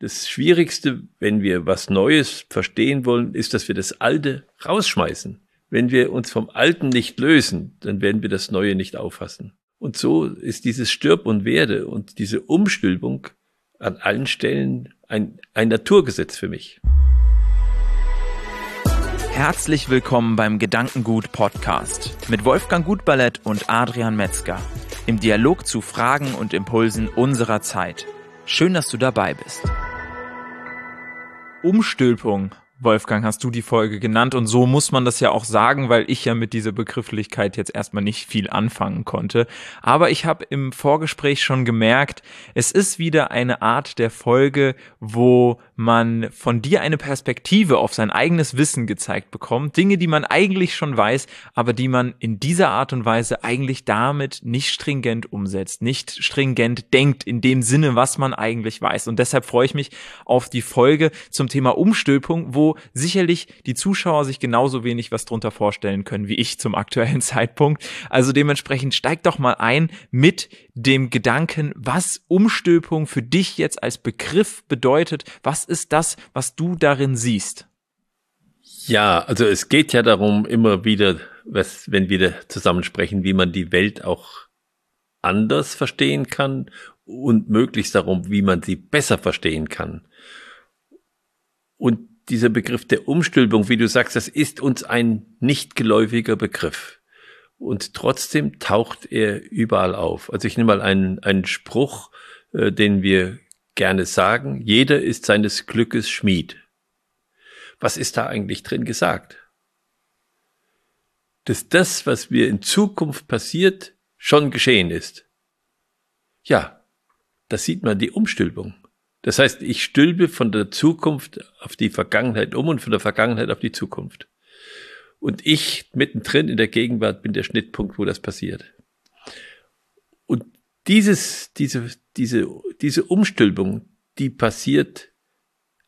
Das Schwierigste, wenn wir was Neues verstehen wollen, ist, dass wir das Alte rausschmeißen. Wenn wir uns vom Alten nicht lösen, dann werden wir das Neue nicht auffassen. Und so ist dieses Stirb und Werde und diese Umstülpung an allen Stellen ein, ein Naturgesetz für mich. Herzlich willkommen beim Gedankengut Podcast mit Wolfgang Gutballett und Adrian Metzger im Dialog zu Fragen und Impulsen unserer Zeit. Schön, dass du dabei bist. Umstülpung Wolfgang, hast du die Folge genannt und so muss man das ja auch sagen, weil ich ja mit dieser Begrifflichkeit jetzt erstmal nicht viel anfangen konnte. Aber ich habe im Vorgespräch schon gemerkt, es ist wieder eine Art der Folge, wo man von dir eine Perspektive auf sein eigenes Wissen gezeigt bekommt. Dinge, die man eigentlich schon weiß, aber die man in dieser Art und Weise eigentlich damit nicht stringent umsetzt, nicht stringent denkt in dem Sinne, was man eigentlich weiß. Und deshalb freue ich mich auf die Folge zum Thema Umstülpung, wo sicherlich die Zuschauer sich genauso wenig was drunter vorstellen können wie ich zum aktuellen Zeitpunkt. Also dementsprechend steigt doch mal ein mit dem Gedanken, was Umstülpung für dich jetzt als Begriff bedeutet. Was ist das, was du darin siehst? Ja, also es geht ja darum, immer wieder, was, wenn wir zusammen sprechen, wie man die Welt auch anders verstehen kann und möglichst darum, wie man sie besser verstehen kann. Und dieser Begriff der Umstülpung, wie du sagst, das ist uns ein nicht geläufiger Begriff. Und trotzdem taucht er überall auf. Also ich nehme mal einen, einen Spruch, äh, den wir gerne sagen. Jeder ist seines Glückes Schmied. Was ist da eigentlich drin gesagt? Dass das, was mir in Zukunft passiert, schon geschehen ist. Ja, da sieht man die Umstülpung. Das heißt, ich stülpe von der Zukunft auf die Vergangenheit um und von der Vergangenheit auf die Zukunft. Und ich mittendrin in der Gegenwart bin der Schnittpunkt, wo das passiert. Dieses, diese, diese, diese Umstülpung, die passiert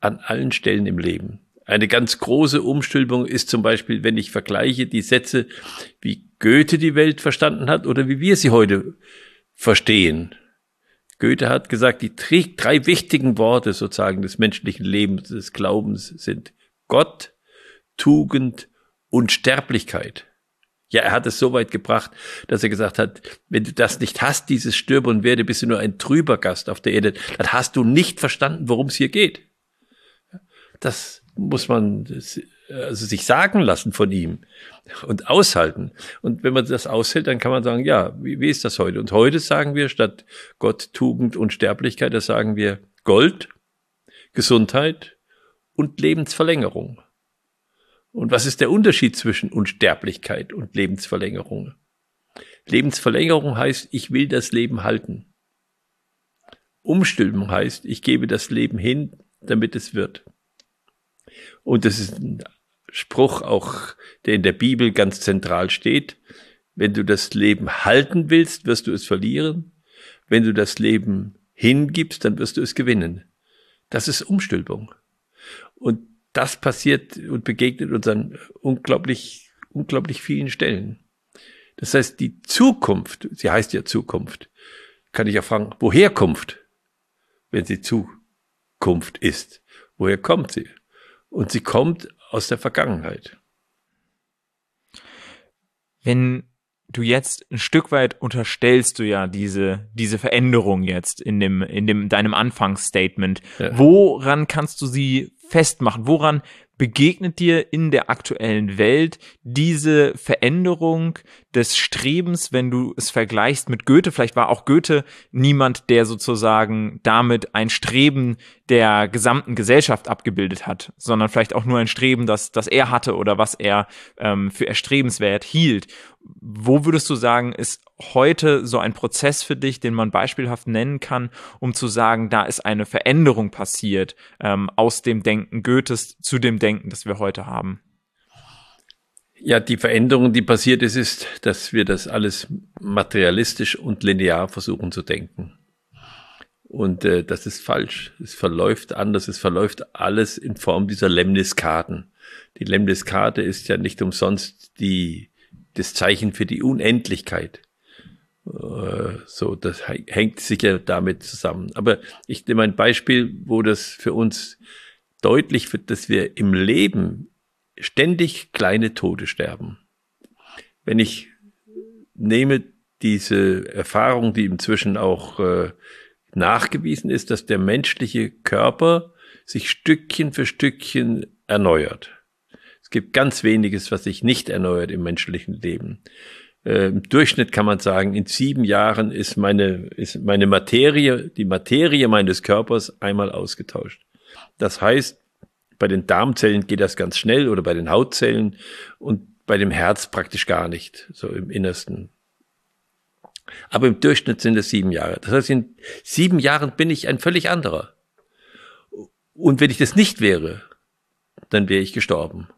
an allen Stellen im Leben. Eine ganz große Umstülpung ist zum Beispiel, wenn ich vergleiche die Sätze, wie Goethe die Welt verstanden hat oder wie wir sie heute verstehen. Goethe hat gesagt, die drei wichtigen Worte sozusagen des menschlichen Lebens, des Glaubens sind Gott, Tugend und Sterblichkeit. Ja, er hat es so weit gebracht, dass er gesagt hat, wenn du das nicht hast, dieses Stürbe und Werde, bist du nur ein trüber Gast auf der Erde, dann hast du nicht verstanden, worum es hier geht. Das muss man also sich sagen lassen von ihm und aushalten. Und wenn man das aushält, dann kann man sagen, ja, wie, wie ist das heute? Und heute sagen wir statt Gott, Tugend und Sterblichkeit, da sagen wir Gold, Gesundheit und Lebensverlängerung. Und was ist der Unterschied zwischen Unsterblichkeit und Lebensverlängerung? Lebensverlängerung heißt, ich will das Leben halten. Umstülpung heißt, ich gebe das Leben hin, damit es wird. Und das ist ein Spruch auch, der in der Bibel ganz zentral steht. Wenn du das Leben halten willst, wirst du es verlieren. Wenn du das Leben hingibst, dann wirst du es gewinnen. Das ist Umstülpung. Und das passiert und begegnet uns an unglaublich, unglaublich vielen Stellen. Das heißt, die Zukunft, sie heißt ja Zukunft, kann ich ja fragen, woher kommt, wenn sie Zukunft ist? Woher kommt sie? Und sie kommt aus der Vergangenheit. Wenn du jetzt ein Stück weit unterstellst du ja diese, diese Veränderung jetzt in dem, in dem, deinem Anfangsstatement. Ja. Woran kannst du sie festmachen? Woran begegnet dir in der aktuellen Welt diese Veränderung des Strebens, wenn du es vergleichst mit Goethe? Vielleicht war auch Goethe niemand, der sozusagen damit ein Streben der gesamten Gesellschaft abgebildet hat, sondern vielleicht auch nur ein Streben, das, das er hatte oder was er ähm, für erstrebenswert hielt. Wo würdest du sagen, ist heute so ein Prozess für dich, den man beispielhaft nennen kann, um zu sagen, da ist eine Veränderung passiert ähm, aus dem Denken Goethes zu dem Denken, das wir heute haben? Ja, die Veränderung, die passiert ist, ist, dass wir das alles materialistisch und linear versuchen zu denken. Und äh, das ist falsch. Es verläuft anders. Es verläuft alles in Form dieser Lemniskaten. Die Lemniskate ist ja nicht umsonst die, das Zeichen für die Unendlichkeit. Äh, so, das hängt sicher damit zusammen. Aber ich nehme ein Beispiel, wo das für uns deutlich wird, dass wir im Leben ständig kleine Tode sterben. Wenn ich nehme diese Erfahrung, die inzwischen auch äh, nachgewiesen ist, dass der menschliche Körper sich Stückchen für Stückchen erneuert. Gibt ganz weniges, was sich nicht erneuert im menschlichen Leben. Äh, Im Durchschnitt kann man sagen, in sieben Jahren ist meine, ist meine Materie, die Materie meines Körpers einmal ausgetauscht. Das heißt, bei den Darmzellen geht das ganz schnell oder bei den Hautzellen und bei dem Herz praktisch gar nicht, so im Innersten. Aber im Durchschnitt sind es sieben Jahre. Das heißt, in sieben Jahren bin ich ein völlig anderer. Und wenn ich das nicht wäre, dann wäre ich gestorben.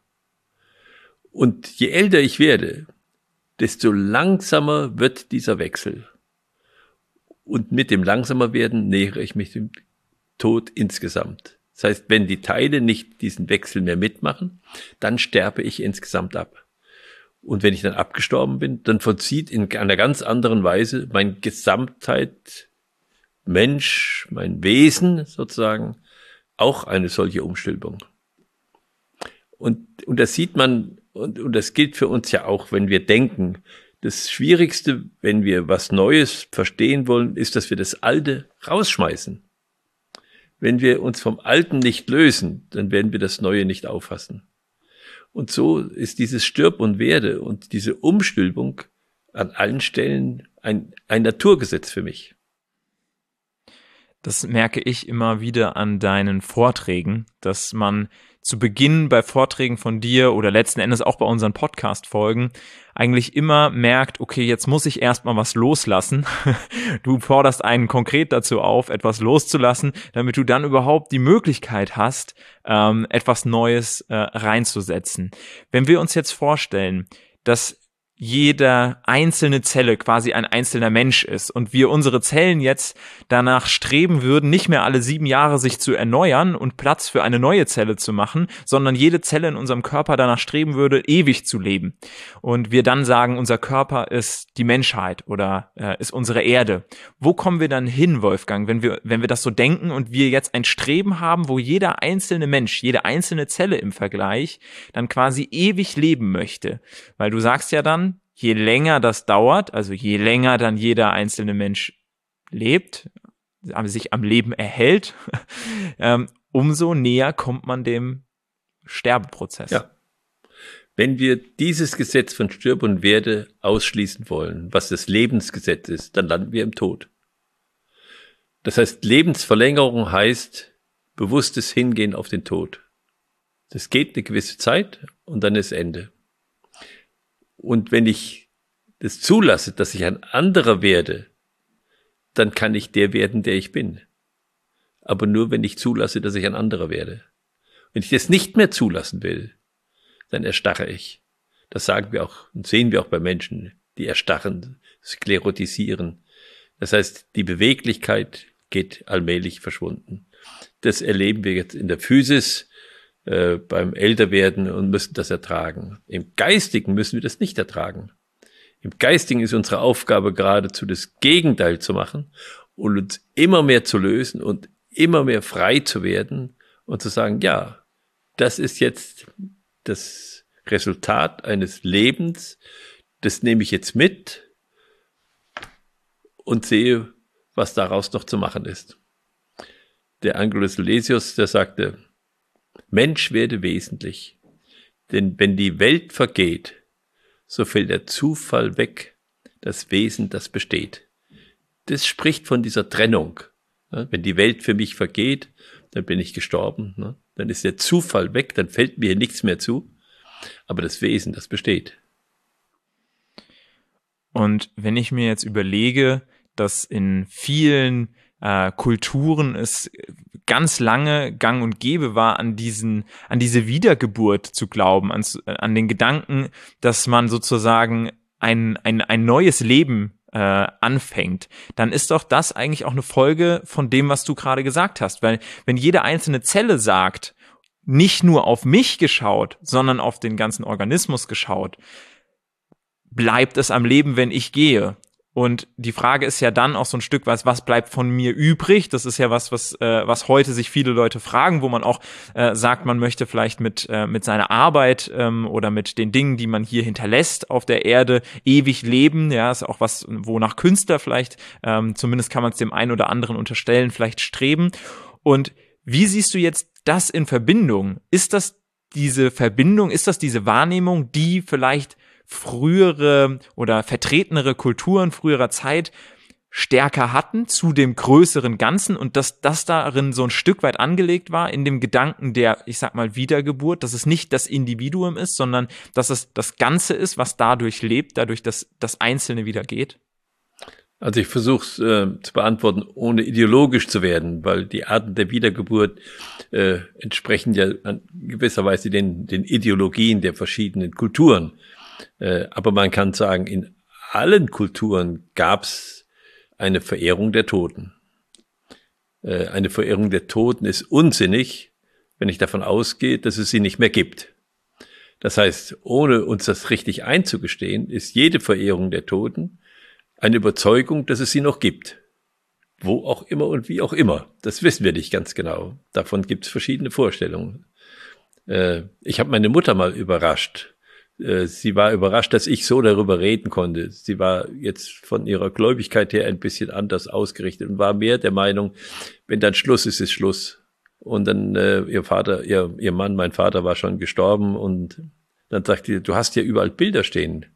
Und je älter ich werde, desto langsamer wird dieser Wechsel. Und mit dem langsamer werden nähere ich mich dem Tod insgesamt. Das heißt, wenn die Teile nicht diesen Wechsel mehr mitmachen, dann sterbe ich insgesamt ab. Und wenn ich dann abgestorben bin, dann vollzieht in einer ganz anderen Weise mein Gesamtheit, Mensch, mein Wesen sozusagen, auch eine solche Umstülpung. Und, und das sieht man, und, und das gilt für uns ja auch, wenn wir denken. Das Schwierigste, wenn wir was Neues verstehen wollen, ist, dass wir das Alte rausschmeißen. Wenn wir uns vom Alten nicht lösen, dann werden wir das Neue nicht auffassen. Und so ist dieses Stirb und Werde und diese Umstülpung an allen Stellen ein, ein Naturgesetz für mich. Das merke ich immer wieder an deinen Vorträgen, dass man zu Beginn bei Vorträgen von dir oder letzten Endes auch bei unseren Podcast-Folgen eigentlich immer merkt, okay, jetzt muss ich erstmal was loslassen. Du forderst einen konkret dazu auf, etwas loszulassen, damit du dann überhaupt die Möglichkeit hast, ähm, etwas Neues äh, reinzusetzen. Wenn wir uns jetzt vorstellen, dass jeder einzelne Zelle quasi ein einzelner Mensch ist und wir unsere Zellen jetzt danach streben würden, nicht mehr alle sieben Jahre sich zu erneuern und Platz für eine neue Zelle zu machen, sondern jede Zelle in unserem Körper danach streben würde, ewig zu leben. Und wir dann sagen, unser Körper ist die Menschheit oder äh, ist unsere Erde. Wo kommen wir dann hin, Wolfgang, wenn wir, wenn wir das so denken und wir jetzt ein Streben haben, wo jeder einzelne Mensch, jede einzelne Zelle im Vergleich dann quasi ewig leben möchte? Weil du sagst ja dann, je länger das dauert, also je länger dann jeder einzelne Mensch lebt, sich am Leben erhält, ähm, umso näher kommt man dem Sterbeprozess. Ja. Wenn wir dieses Gesetz von Stirb und Werde ausschließen wollen, was das Lebensgesetz ist, dann landen wir im Tod. Das heißt, Lebensverlängerung heißt bewusstes Hingehen auf den Tod. Das geht eine gewisse Zeit und dann ist Ende. Und wenn ich das zulasse, dass ich ein anderer werde, dann kann ich der werden, der ich bin. Aber nur, wenn ich zulasse, dass ich ein anderer werde. Wenn ich das nicht mehr zulassen will, dann erstarre ich. Das sagen wir auch und sehen wir auch bei Menschen, die erstarren, sklerotisieren. Das heißt, die Beweglichkeit geht allmählich verschwunden. Das erleben wir jetzt in der Physis, äh, beim Älterwerden und müssen das ertragen. Im Geistigen müssen wir das nicht ertragen. Im Geistigen ist unsere Aufgabe geradezu das Gegenteil zu machen und uns immer mehr zu lösen und immer mehr frei zu werden und zu sagen, ja, das ist jetzt das Resultat eines Lebens, das nehme ich jetzt mit und sehe, was daraus noch zu machen ist. Der Angelus Silesius, der sagte, Mensch werde wesentlich. Denn wenn die Welt vergeht, so fällt der Zufall weg, das Wesen, das besteht. Das spricht von dieser Trennung. Wenn die Welt für mich vergeht, dann bin ich gestorben. Ne? Dann ist der Zufall weg, dann fällt mir nichts mehr zu. Aber das Wesen, das besteht. Und wenn ich mir jetzt überlege, dass in vielen äh, Kulturen es ganz lange gang und gäbe war, an diesen, an diese Wiedergeburt zu glauben, an, an den Gedanken, dass man sozusagen ein, ein, ein neues Leben äh, anfängt, dann ist doch das eigentlich auch eine Folge von dem, was du gerade gesagt hast. Weil wenn jede einzelne Zelle sagt, nicht nur auf mich geschaut, sondern auf den ganzen Organismus geschaut, bleibt es am Leben, wenn ich gehe. Und die Frage ist ja dann auch so ein Stück was, was bleibt von mir übrig? Das ist ja was, was, äh, was heute sich viele Leute fragen, wo man auch äh, sagt, man möchte vielleicht mit, äh, mit seiner Arbeit ähm, oder mit den Dingen, die man hier hinterlässt auf der Erde, ewig leben. Ja, ist auch was, wonach Künstler vielleicht, ähm, zumindest kann man es dem einen oder anderen unterstellen, vielleicht streben. Und wie siehst du jetzt das in Verbindung? Ist das diese Verbindung, ist das diese Wahrnehmung, die vielleicht frühere oder vertretenere Kulturen früherer Zeit stärker hatten zu dem größeren Ganzen und dass das darin so ein Stück weit angelegt war in dem Gedanken der, ich sag mal, Wiedergeburt, dass es nicht das Individuum ist, sondern dass es das Ganze ist, was dadurch lebt, dadurch, dass das Einzelne wieder geht? Also ich versuche es äh, zu beantworten, ohne ideologisch zu werden, weil die Arten der Wiedergeburt äh, entsprechen ja in gewisser Weise den, den Ideologien der verschiedenen Kulturen. Äh, aber man kann sagen, in allen Kulturen gab es eine Verehrung der Toten. Äh, eine Verehrung der Toten ist unsinnig, wenn ich davon ausgehe, dass es sie nicht mehr gibt. Das heißt, ohne uns das richtig einzugestehen, ist jede Verehrung der Toten eine Überzeugung, dass es sie noch gibt. Wo auch immer und wie auch immer. Das wissen wir nicht ganz genau. Davon gibt es verschiedene Vorstellungen. Äh, ich habe meine Mutter mal überrascht. Äh, sie war überrascht, dass ich so darüber reden konnte. Sie war jetzt von ihrer Gläubigkeit her ein bisschen anders ausgerichtet und war mehr der Meinung, wenn dann Schluss ist, ist Schluss. Und dann äh, ihr Vater, ihr, ihr Mann, mein Vater war schon gestorben und dann sagt sie, du hast ja überall Bilder stehen.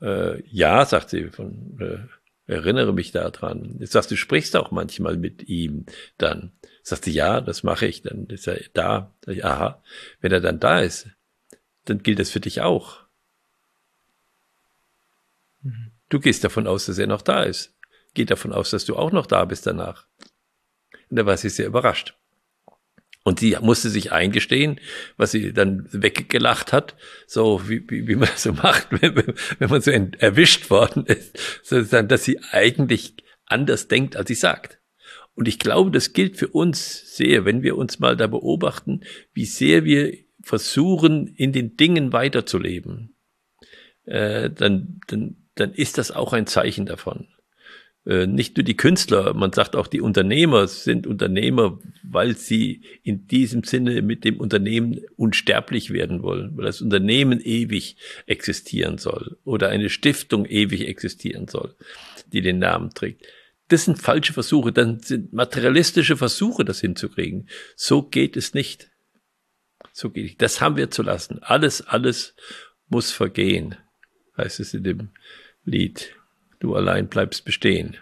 Äh, ja, sagt sie, von, äh, erinnere mich daran. Jetzt sagst du, sprichst auch manchmal mit ihm dann. Sagt sie, ja, das mache ich. Dann ist er da. Ich, aha, wenn er dann da ist, dann gilt das für dich auch. Mhm. Du gehst davon aus, dass er noch da ist. Geh davon aus, dass du auch noch da bist danach. Und da war sie sehr überrascht. Und sie musste sich eingestehen, was sie dann weggelacht hat, so wie, wie, wie man das so macht, wenn, wenn man so erwischt worden ist, sozusagen, dass sie eigentlich anders denkt, als sie sagt. Und ich glaube, das gilt für uns sehr, wenn wir uns mal da beobachten, wie sehr wir versuchen, in den Dingen weiterzuleben, äh, dann, dann, dann ist das auch ein Zeichen davon. Äh, nicht nur die Künstler, man sagt auch die Unternehmer sind Unternehmer, weil sie in diesem Sinne mit dem Unternehmen unsterblich werden wollen, weil das Unternehmen ewig existieren soll oder eine Stiftung ewig existieren soll, die den Namen trägt. Das sind falsche Versuche, dann sind materialistische Versuche, das hinzukriegen. So geht es nicht. So geht es. Das haben wir zu lassen. Alles, alles muss vergehen, heißt es in dem Lied. Du allein bleibst bestehen.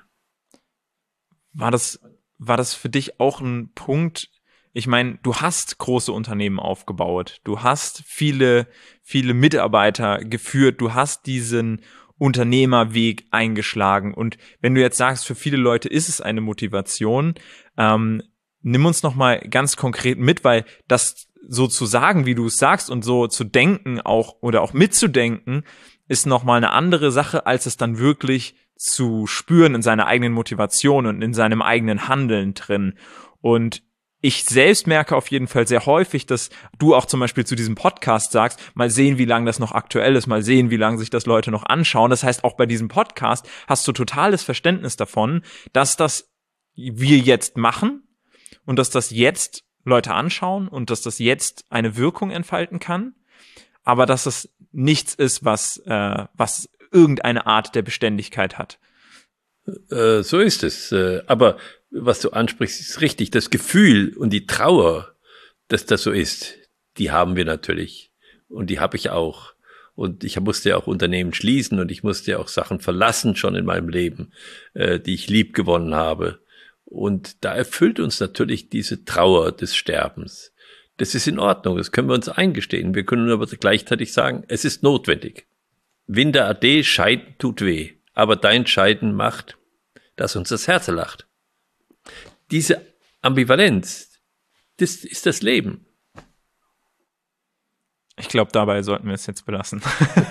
War das, war das für dich auch ein Punkt? Ich meine, du hast große Unternehmen aufgebaut. Du hast viele, viele Mitarbeiter geführt. Du hast diesen Unternehmerweg eingeschlagen. Und wenn du jetzt sagst, für viele Leute ist es eine Motivation, ähm, nimm uns noch mal ganz konkret mit, weil das so zu sagen, wie du es sagst und so zu denken auch oder auch mitzudenken, ist noch mal eine andere Sache, als es dann wirklich zu spüren in seiner eigenen Motivation und in seinem eigenen Handeln drin. Und ich selbst merke auf jeden Fall sehr häufig, dass du auch zum Beispiel zu diesem Podcast sagst, mal sehen, wie lange das noch aktuell ist, mal sehen, wie lange sich das Leute noch anschauen. Das heißt, auch bei diesem Podcast hast du totales Verständnis davon, dass das wir jetzt machen und dass das jetzt Leute anschauen und dass das jetzt eine Wirkung entfalten kann, aber dass es nichts ist, was, äh, was irgendeine Art der Beständigkeit hat. Äh, so ist es. Äh, aber was du ansprichst, ist richtig. Das Gefühl und die Trauer, dass das so ist, die haben wir natürlich. Und die habe ich auch. Und ich musste ja auch Unternehmen schließen und ich musste ja auch Sachen verlassen schon in meinem Leben, äh, die ich lieb gewonnen habe. Und da erfüllt uns natürlich diese Trauer des Sterbens. Das ist in Ordnung, das können wir uns eingestehen. Wir können aber gleichzeitig sagen, es ist notwendig. Winter ade, Scheiden tut weh, aber dein Scheiden macht, dass uns das Herz lacht. Diese Ambivalenz, das ist das Leben. Ich glaube, dabei sollten wir es jetzt belassen.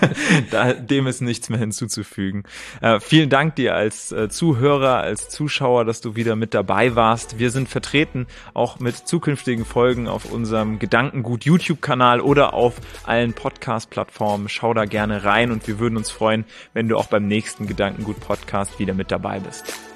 da, dem ist nichts mehr hinzuzufügen. Äh, vielen Dank dir als äh, Zuhörer, als Zuschauer, dass du wieder mit dabei warst. Wir sind vertreten auch mit zukünftigen Folgen auf unserem Gedankengut YouTube-Kanal oder auf allen Podcast-Plattformen. Schau da gerne rein und wir würden uns freuen, wenn du auch beim nächsten Gedankengut-Podcast wieder mit dabei bist.